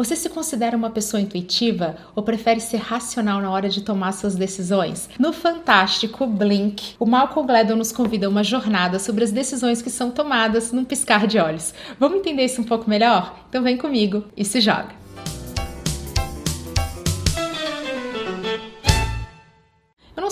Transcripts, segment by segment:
Você se considera uma pessoa intuitiva ou prefere ser racional na hora de tomar suas decisões? No fantástico Blink, o Malcolm Gladwell nos convida a uma jornada sobre as decisões que são tomadas num piscar de olhos. Vamos entender isso um pouco melhor? Então vem comigo e se joga.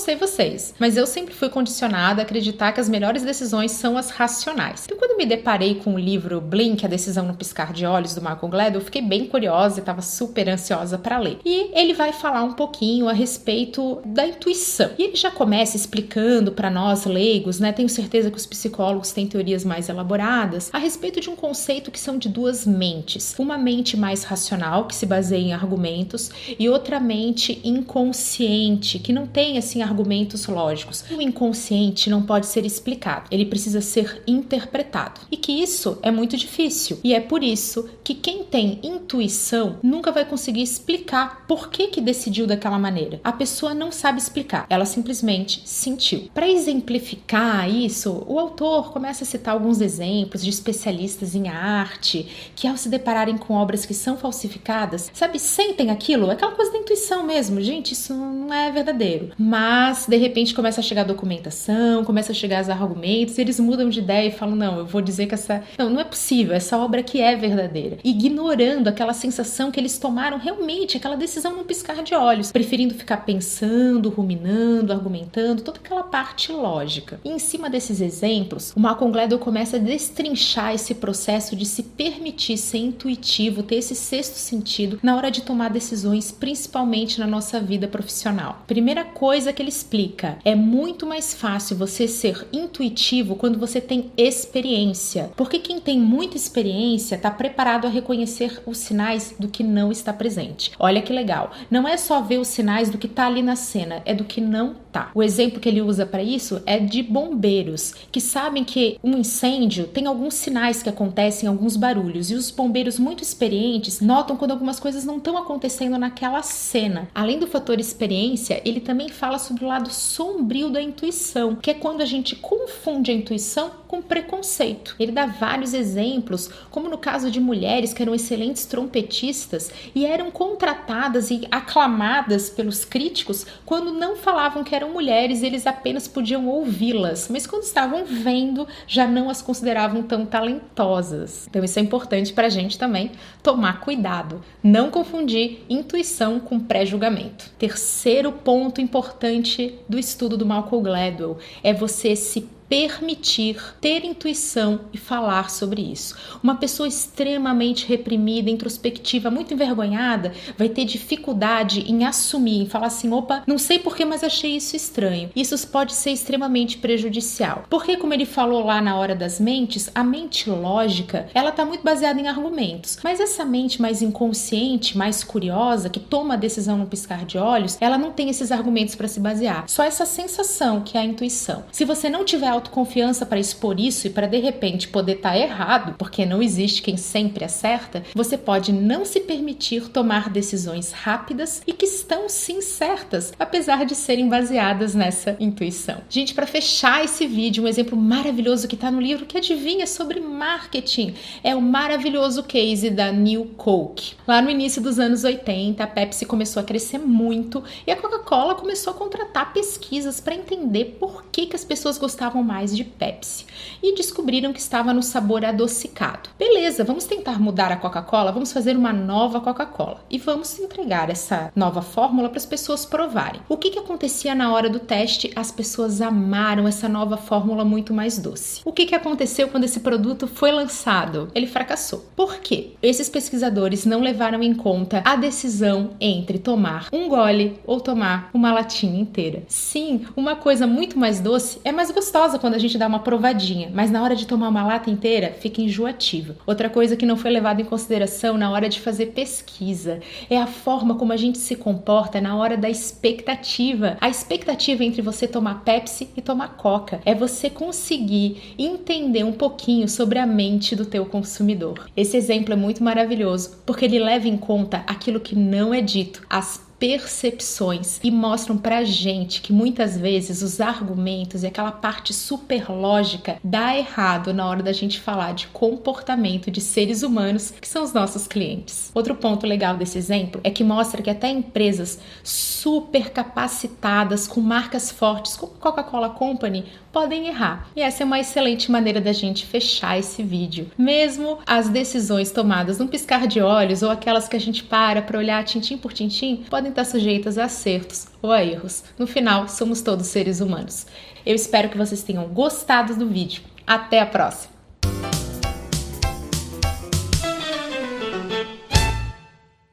Sei vocês, mas eu sempre fui condicionada a acreditar que as melhores decisões são as racionais. Então, quando me deparei com o livro Blink, A Decisão no Piscar de Olhos, do Malcolm Gladwell, eu fiquei bem curiosa e estava super ansiosa para ler. E ele vai falar um pouquinho a respeito da intuição. E ele já começa explicando para nós leigos, né? Tenho certeza que os psicólogos têm teorias mais elaboradas a respeito de um conceito que são de duas mentes. Uma mente mais racional, que se baseia em argumentos, e outra mente inconsciente, que não tem assim argumentos lógicos. O inconsciente não pode ser explicado, ele precisa ser interpretado. E que isso é muito difícil. E é por isso que quem tem intuição nunca vai conseguir explicar por que que decidiu daquela maneira. A pessoa não sabe explicar, ela simplesmente sentiu. Para exemplificar isso, o autor começa a citar alguns exemplos de especialistas em arte que ao se depararem com obras que são falsificadas, sabe, sentem aquilo, aquela coisa da intuição mesmo. Gente, isso não é verdadeiro. Mas mas de repente começa a chegar a documentação, começa a chegar os argumentos, eles mudam de ideia e falam: não, eu vou dizer que essa. Não, não é possível, essa obra que é verdadeira. Ignorando aquela sensação que eles tomaram realmente, aquela decisão num piscar de olhos, preferindo ficar pensando, ruminando, argumentando, toda aquela parte lógica. E em cima desses exemplos, o Malcolm Gladwell começa a destrinchar esse processo de se permitir ser intuitivo, ter esse sexto sentido na hora de tomar decisões, principalmente na nossa vida profissional. Primeira coisa que ele explica. É muito mais fácil você ser intuitivo quando você tem experiência. Porque quem tem muita experiência está preparado a reconhecer os sinais do que não está presente. Olha que legal. Não é só ver os sinais do que está ali na cena, é do que não tá. O exemplo que ele usa para isso é de bombeiros, que sabem que um incêndio tem alguns sinais que acontecem, alguns barulhos, e os bombeiros muito experientes notam quando algumas coisas não estão acontecendo naquela cena. Além do fator experiência, ele também fala sobre o lado sombrio da intuição, que é quando a gente confunde a intuição com preconceito. Ele dá vários exemplos, como no caso de mulheres que eram excelentes trompetistas e eram contratadas e aclamadas pelos críticos quando não falavam que eram mulheres, eles apenas podiam ouvi-las, mas quando estavam vendo, já não as consideravam tão talentosas. Então isso é importante para a gente também tomar cuidado, não confundir intuição com pré-julgamento. Terceiro ponto importante do estudo do Malcolm Gladwell é você se permitir ter intuição e falar sobre isso. Uma pessoa extremamente reprimida, introspectiva, muito envergonhada, vai ter dificuldade em assumir, em falar assim: opa, não sei porquê, mas achei isso estranho. Isso pode ser extremamente prejudicial. Porque, como ele falou lá na hora das mentes, a mente lógica ela está muito baseada em argumentos. Mas essa mente mais inconsciente, mais curiosa, que toma a decisão no piscar de olhos, ela não tem esses argumentos para se basear. Só essa sensação que é a intuição. Se você não tiver autoconfiança para expor isso e para de repente poder estar tá errado, porque não existe quem sempre acerta, você pode não se permitir tomar decisões rápidas e que estão sim certas, apesar de serem baseadas nessa intuição. Gente, para fechar esse vídeo, um exemplo maravilhoso que está no livro que adivinha sobre marketing é o maravilhoso case da New Coke. Lá no início dos anos 80, a Pepsi começou a crescer muito e a Coca-Cola começou a contratar pesquisas para entender por que, que as pessoas gostavam mais de Pepsi e descobriram que estava no sabor adocicado. Beleza, vamos tentar mudar a Coca-Cola, vamos fazer uma nova Coca-Cola e vamos entregar essa nova fórmula para as pessoas provarem. O que, que acontecia na hora do teste? As pessoas amaram essa nova fórmula muito mais doce. O que, que aconteceu quando esse produto foi lançado? Ele fracassou. Por quê? Esses pesquisadores não levaram em conta a decisão entre tomar um gole ou tomar uma latinha inteira. Sim, uma coisa muito mais doce é mais gostosa quando a gente dá uma provadinha, mas na hora de tomar uma lata inteira fica enjoativo. Outra coisa que não foi levada em consideração na hora de fazer pesquisa é a forma como a gente se comporta na hora da expectativa. A expectativa entre você tomar Pepsi e tomar Coca é você conseguir entender um pouquinho sobre a mente do teu consumidor. Esse exemplo é muito maravilhoso porque ele leva em conta aquilo que não é dito, as percepções e mostram pra gente que muitas vezes os argumentos e aquela parte super lógica dá errado na hora da gente falar de comportamento de seres humanos que são os nossos clientes. Outro ponto legal desse exemplo é que mostra que até empresas super capacitadas com marcas fortes como Coca-Cola Company podem errar. E essa é uma excelente maneira da gente fechar esse vídeo. Mesmo as decisões tomadas num piscar de olhos ou aquelas que a gente para para olhar tintim por tintim podem estar sujeitas a acertos ou a erros. No final, somos todos seres humanos. Eu espero que vocês tenham gostado do vídeo. Até a próxima!